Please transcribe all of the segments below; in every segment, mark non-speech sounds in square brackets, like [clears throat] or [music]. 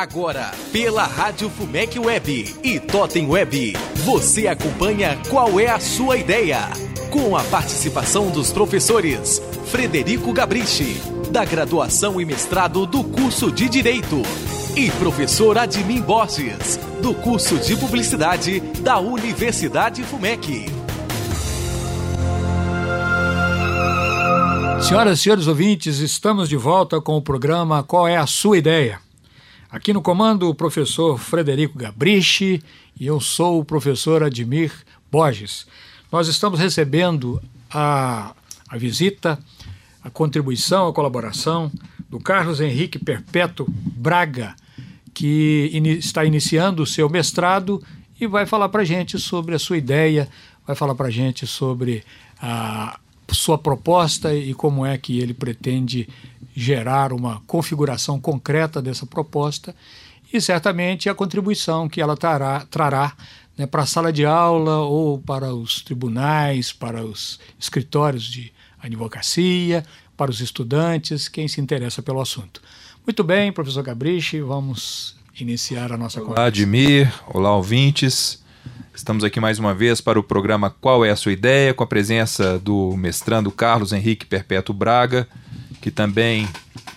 Agora, pela Rádio Fumec Web e Totem Web, você acompanha Qual é a Sua Ideia? Com a participação dos professores Frederico Gabrichi, da graduação e mestrado do curso de Direito, e professor Admin Borges, do curso de Publicidade da Universidade Fumec. Senhoras e senhores ouvintes, estamos de volta com o programa Qual é a Sua Ideia? Aqui no comando, o professor Frederico Gabrichi e eu sou o professor Admir Borges. Nós estamos recebendo a, a visita, a contribuição, a colaboração do Carlos Henrique Perpétuo Braga, que in, está iniciando o seu mestrado e vai falar para a gente sobre a sua ideia, vai falar para gente sobre a sua proposta e como é que ele pretende gerar uma configuração concreta dessa proposta e certamente a contribuição que ela trará, trará né, para a sala de aula ou para os tribunais, para os escritórios de advocacia, para os estudantes, quem se interessa pelo assunto. Muito bem, professor Gabriche, vamos iniciar a nossa olá, conversa. Olá, Admir, olá, ouvintes. Estamos aqui mais uma vez para o programa Qual é a Sua Ideia, com a presença do mestrando Carlos Henrique Perpétuo Braga, que também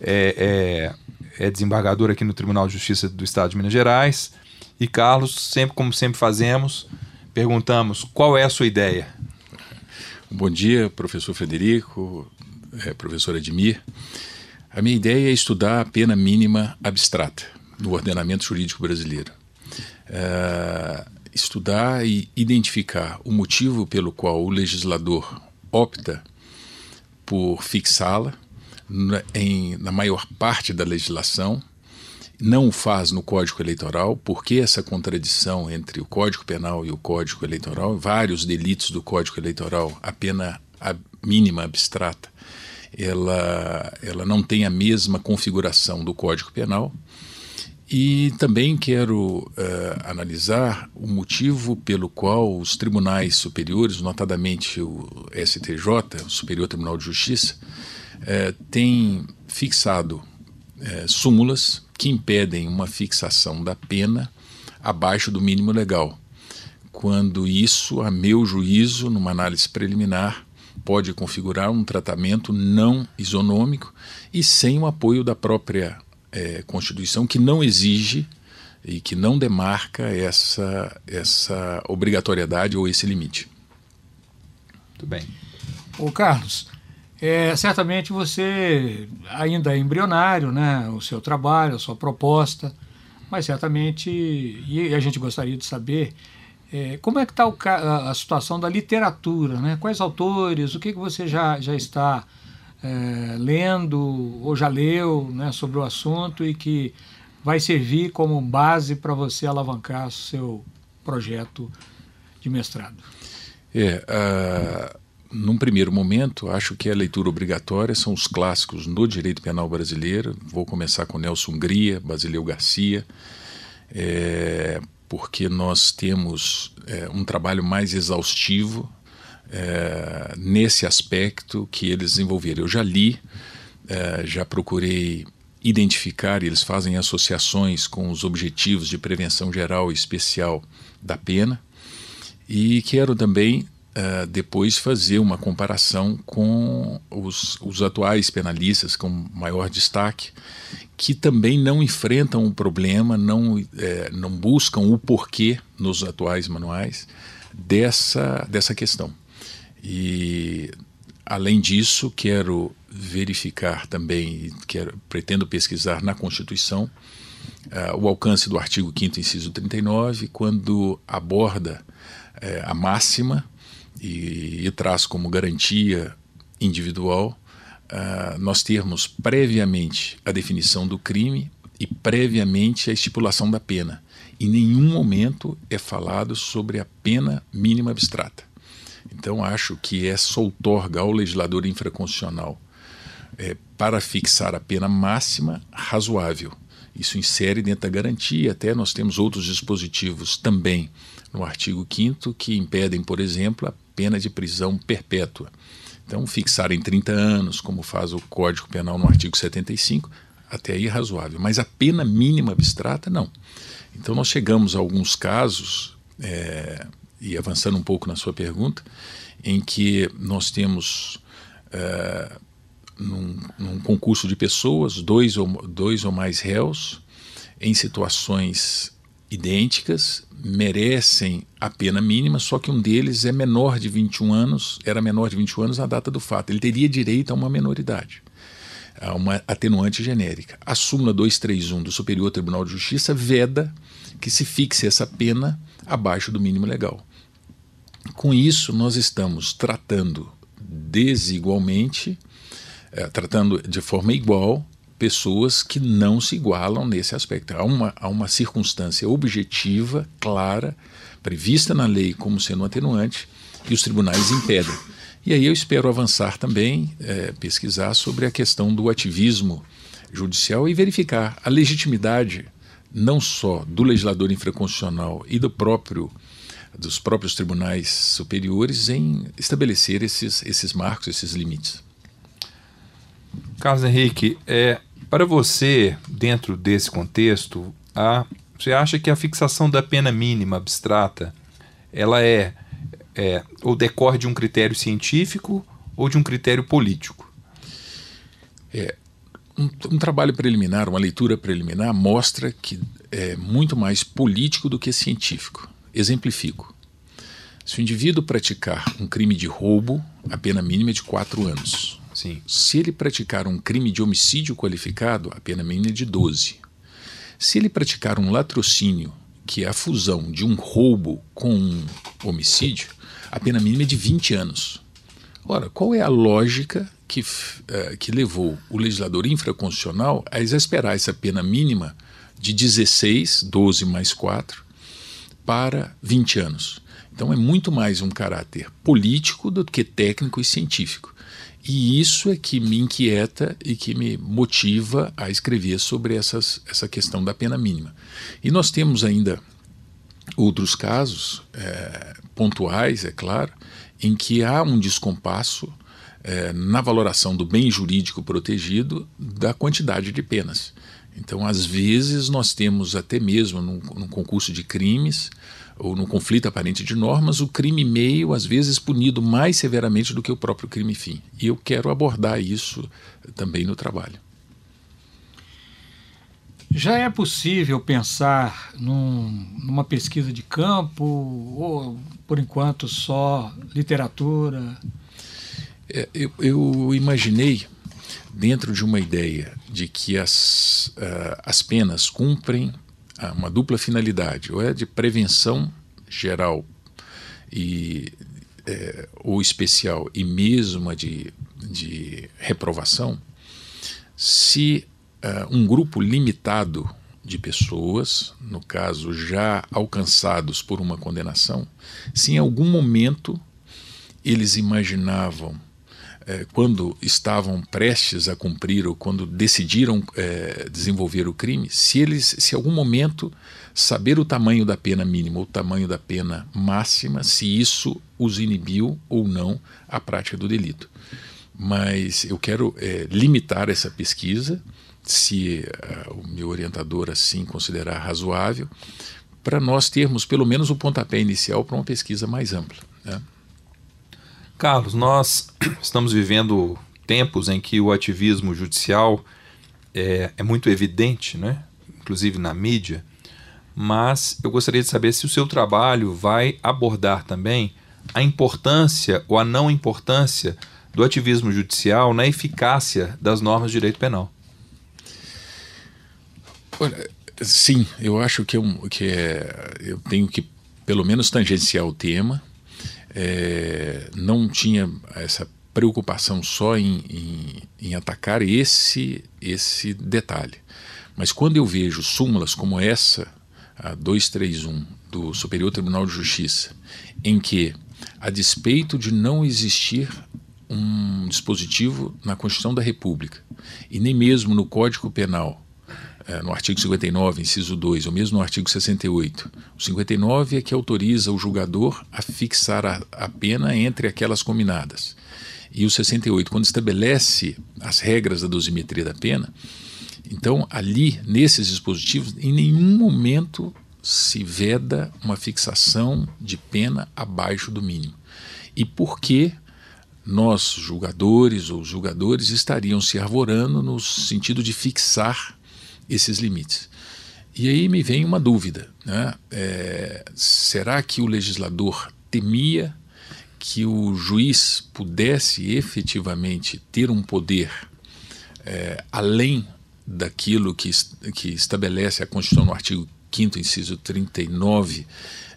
é, é, é, desembargador aqui no Tribunal de Justiça do Estado de Minas Gerais. E Carlos, sempre como sempre fazemos, perguntamos qual é a sua ideia. Bom dia, professor Frederico, é, professor Edmir. A minha ideia é estudar a pena mínima abstrata no ordenamento jurídico brasileiro. É, estudar e identificar o motivo pelo qual o legislador opta por fixá-la na, na maior parte da legislação, não o faz no Código Eleitoral, porque essa contradição entre o Código Penal e o Código Eleitoral, vários delitos do Código Eleitoral, a pena a mínima abstrata, ela, ela não tem a mesma configuração do Código Penal. E também quero uh, analisar o motivo pelo qual os tribunais superiores, notadamente o STJ, o Superior Tribunal de Justiça, é, tem fixado é, súmulas que impedem uma fixação da pena abaixo do mínimo legal, quando isso, a meu juízo, numa análise preliminar, pode configurar um tratamento não isonômico e sem o apoio da própria é, Constituição, que não exige e que não demarca essa, essa obrigatoriedade ou esse limite. Muito bem. Ô Carlos, é, certamente você ainda é embrionário, né, o seu trabalho, a sua proposta, mas certamente, e a gente gostaria de saber é, como é que está a, a, situação da literatura, né? quais autores, o que, que você já, já está é, lendo ou já leu né, sobre o assunto e que vai servir como base para você alavancar seu projeto de mestrado. É, uh num primeiro momento, acho que a leitura obrigatória são os clássicos no direito penal brasileiro. Vou começar com Nelson Hungria, Basileu Garcia, é, porque nós temos é, um trabalho mais exaustivo é, nesse aspecto que eles desenvolveram. Eu já li, é, já procurei identificar, eles fazem associações com os objetivos de prevenção geral e especial da pena, e quero também uh, depois fazer uma comparação com os, os atuais penalistas com maior destaque, que também não enfrentam o problema, não, é, não buscam o porquê nos atuais manuais dessa, dessa questão. E, além disso, quero verificar também, quero, pretendo pesquisar na Constituição uh, o alcance do artigo 5 inciso 39, quando aborda uh, a máxima e, e traz como garantia individual uh, nós termos previamente a definição do crime e previamente a estipulação da pena. Em nenhum momento é falado sobre a pena mínima abstrata. Então acho que é soltorga ao legislador infraconstitucional é, para fixar a pena máxima razoável. Isso insere dentro da garantia, até nós temos outros dispositivos também no artigo 5 que impedem, por exemplo, a pena de prisão perpétua. Então, fixar em 30 anos, como faz o Código Penal no artigo 75, Até aí razoável. Mas a pena mínima abstrata, não. Então nós chegamos a alguns casos, é, e avançando um pouco na sua pergunta, em que nós temos é, num, num, concurso de pessoas, dois ou, dois ou mais réus, em situações idênticas, merecem a pena mínima, só que um deles é menor de 21 anos, era menor de 21 anos na data do fato. Ele teria direito a uma menoridade, a uma atenuante genérica. A súmula 231 do Superior Tribunal de Justiça veda que se fixe essa pena abaixo do mínimo legal. Com isso, nós estamos tratando desigualmente, é, tratando de forma igual pessoas que não se igualam nesse aspecto. Há uma, há uma circunstância objetiva, clara, prevista na lei como sendo atenuante, e os tribunais impedem. E aí eu espero avançar também, é, pesquisar sobre a questão do ativismo judicial e verificar a legitimidade não só do legislador infraconstitucional e do próprio dos próprios tribunais superiores em estabelecer esses, esses marcos, esses limites. Carlos Henrique, é, para você, dentro desse contexto, a, você acha que a fixação da pena mínima abstrata ela é, é ou decorre de um critério científico ou de um critério político? É, um, um, trabalho preliminar, uma leitura preliminar, mostra que é muito mais político do que científico. Exemplifico. Se o indivíduo praticar um crime de roubo, a pena mínima é de quatro anos. Sim. Se ele praticar um crime de homicídio qualificado, a pena mínima é de 12. Se ele praticar um latrocínio, que é a fusão de um roubo com um homicídio, a pena mínima é de 20 anos. Ora, qual é a lógica que, uh, que levou o legislador infraconstitucional a exasperar essa pena mínima de 16, 12 mais 4, para 20 anos? Então é muito mais um caráter político do que técnico e científico. E isso é que me inquieta e que me motiva a escrever sobre essas, essa questão da pena mínima. E nós temos ainda outros casos é, pontuais, é claro, em que há um descompasso é, na valoração do bem jurídico protegido da quantidade de penas. Então, às vezes, nós temos até mesmo num, num concurso de crimes ou no conflito aparente de normas, o crime meio, às vezes, punido mais severamente do que o próprio crime fim. E eu quero abordar isso também no trabalho. Já é possível pensar num, numa pesquisa de campo ou, por enquanto, só literatura? É, eu, eu, imaginei, dentro de uma ideia de que as, uh, as penas cumprem uma dupla finalidade, ou é de prevenção geral e é, ou especial e mesmo a de, de reprovação, se uh, um grupo limitado de pessoas, no caso já alcançados por uma condenação, se em algum momento eles imaginavam é, quando estavam prestes a cumprir ou quando decidiram é, desenvolver o crime, se eles, se algum momento saber o tamanho da pena mínima ou o tamanho da pena máxima, se isso os inibiu ou não a prática do delito. Mas eu quero é, limitar essa pesquisa, se uh, o meu orientador assim considerar razoável, para nós termos pelo menos o pontapé inicial para uma pesquisa mais ampla. Né? Carlos, nós [clears throat] estamos vivendo tempos em que o ativismo judicial é, é, muito evidente, né? inclusive na mídia, mas eu gostaria de saber se o seu trabalho vai abordar também a importância ou a não importância do ativismo judicial na eficácia das normas de direito penal. Olha, sim, eu acho que, que é, eu tenho que pelo menos tangenciar o tema é, não tinha essa preocupação só em, em, em, atacar esse, esse detalhe. Mas quando eu vejo súmulas como essa, a 231 do Superior Tribunal de Justiça, em que, a despeito de não existir um dispositivo na Constituição da República e nem mesmo no Código Penal é, no artigo 59, inciso 2, ou mesmo no artigo 68. O 59 é que autoriza o julgador a fixar a, a pena entre aquelas combinadas. E o 68, quando estabelece as regras da dosimetria da pena, Então, ali, nesses dispositivos, em nenhum momento se veda uma fixação de pena abaixo do mínimo. E por que nós, julgadores ou julgadores, estariam se arvorando no sentido de fixar esses limites? E aí me vem uma dúvida: né? É, será que o legislador temia que o juiz pudesse efetivamente ter um poder é, além daquilo que, que estabelece a Constituição no artigo 5 inciso 39,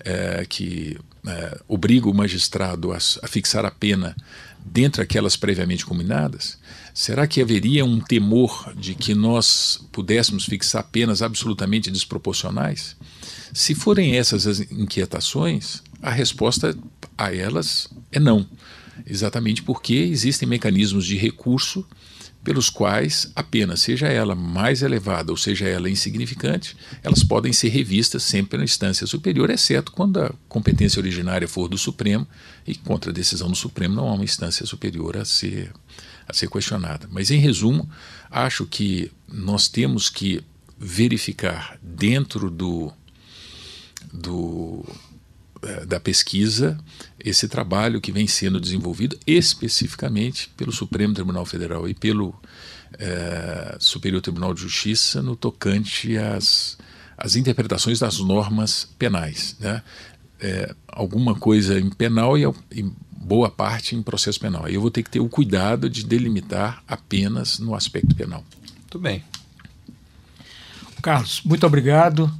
é, que é, obriga o magistrado a, a fixar a pena dentre aquelas previamente combinadas, será que haveria um temor de que nós pudéssemos fixar penas absolutamente desproporcionais? Se forem essas as inquietações, a resposta a elas é não, exatamente porque existem mecanismos de recurso pelos quais a pena, seja ela mais elevada ou seja ela insignificante, elas podem ser revistas sempre na instância superior, exceto quando a competência originária for do Supremo e contra a decisão do Supremo não há uma instância superior a ser, a ser questionada. Mas, em resumo, acho que nós temos que verificar dentro do, do da pesquisa esse trabalho que vem sendo desenvolvido especificamente pelo Supremo Tribunal Federal e pelo é, Superior Tribunal de Justiça no tocante às, às interpretações das normas penais. Né? É, alguma coisa em penal e, e boa parte em processo penal. Aí eu vou ter que ter o cuidado de delimitar apenas no aspecto penal. Muito bem. Carlos, muito obrigado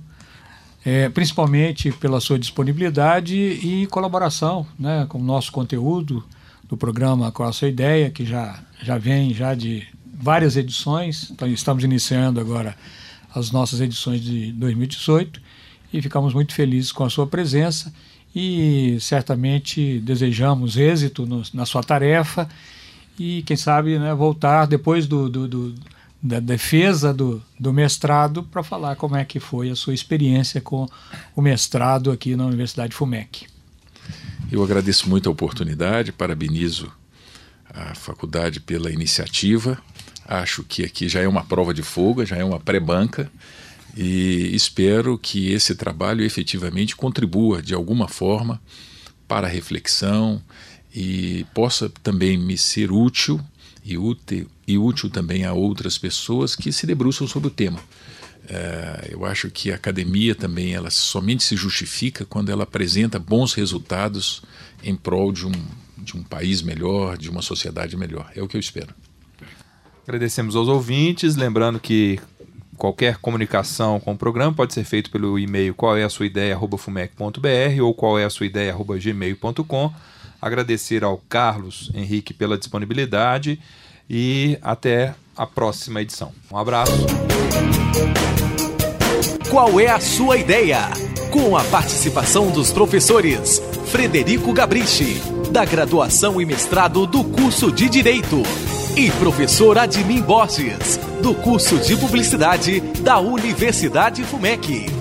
é, principalmente pela sua disponibilidade e colaboração né, com o nosso conteúdo do programa Qual a Sua Ideia, que já, já vem já de várias edições, então estamos iniciando agora as nossas edições de 2018 e ficamos muito felizes com a sua presença e certamente desejamos êxito no, na sua tarefa e quem sabe né, voltar depois do, do, do da defesa do, do mestrado para falar como é que foi a sua experiência com o mestrado aqui na Universidade FUMEC. Eu agradeço muito a oportunidade, parabenizo a faculdade pela iniciativa. Acho que aqui já é uma prova de fogo, já é uma pré-banca e espero que esse trabalho efetivamente contribua de alguma forma para a reflexão e possa também me ser útil e útil, e útil também a outras pessoas que se debruçam sobre o tema. É, eu acho que a academia também ela somente se justifica quando ela apresenta bons resultados em prol de um, de um país melhor, de uma sociedade melhor. É o que eu espero. Agradecemos aos ouvintes, lembrando que qualquer comunicação com o programa pode ser feito pelo e-mail qual é a sua ideia ou qual é a sua ideia gmail.com agradecer ao Carlos Henrique pela disponibilidade e até a próxima edição. Um abraço. Qual é a sua ideia? Com a participação dos professores Frederico Gabrichi, da graduação e mestrado do curso de Direito, e professor Admin Borges, do curso de Publicidade da Universidade FUMEC.